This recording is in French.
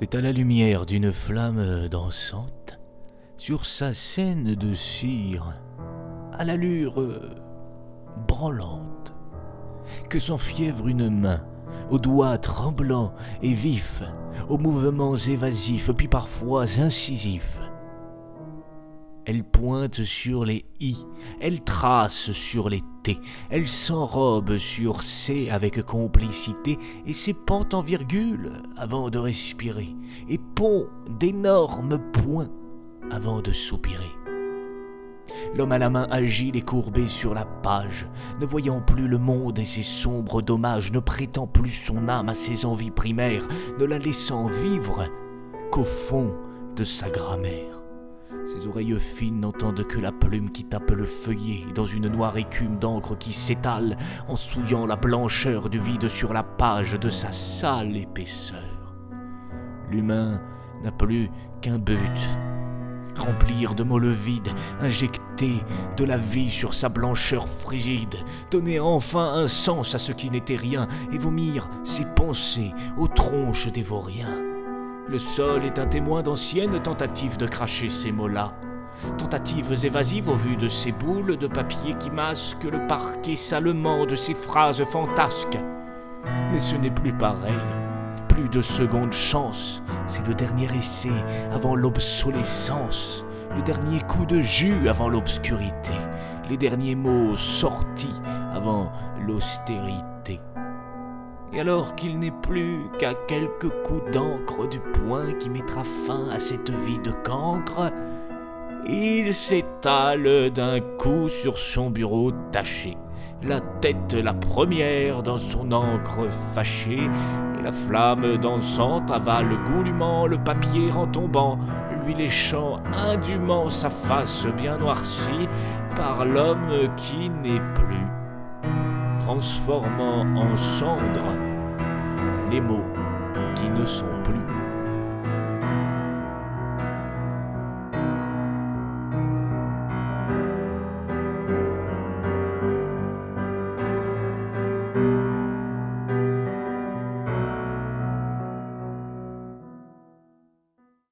C'est à la lumière d'une flamme dansante, sur sa scène de cire, à l'allure branlante, que s'enfièvre une main, aux doigts tremblants et vifs, aux mouvements évasifs, puis parfois incisifs. Elle pointe sur les i, elle trace sur les t, elle s'enrobe sur c avec complicité et s'épante en virgule avant de respirer, et pond d'énormes points avant de soupirer. L'homme à la main agile et courbé sur la page, ne voyant plus le monde et ses sombres dommages, ne prêtant plus son âme à ses envies primaires, ne la laissant vivre qu'au fond de sa grammaire. Ses oreilles fines n'entendent que la plume qui tape le feuillet dans une noire écume d'encre qui s'étale en souillant la blancheur du vide sur la page de sa sale épaisseur. L'humain n'a plus qu'un but, remplir de mots le vide, injecter de la vie sur sa blancheur frigide, donner enfin un sens à ce qui n'était rien et vomir ses pensées aux tronches des vauriens. Le sol est un témoin d'anciennes tentatives de cracher ces mots-là. Tentatives évasives au vu de ces boules de papier qui masquent le parquet salement de ces phrases fantasques. Mais ce n'est plus pareil. Plus de seconde chance. C'est le dernier essai avant l'obsolescence. Le dernier coup de jus avant l'obscurité. Les derniers mots sortis avant l'austérité. Et alors qu'il n'est plus qu'à quelques coups d'encre du poing qui mettra fin à cette vie de cancre, il s'étale d'un coup sur son bureau taché, la tête la première dans son encre fâchée, et la flamme dansante avale goulûment le papier en tombant, lui léchant indûment sa face bien noircie par l'homme qui n'est plus transformant en cendres les mots qui ne sont plus.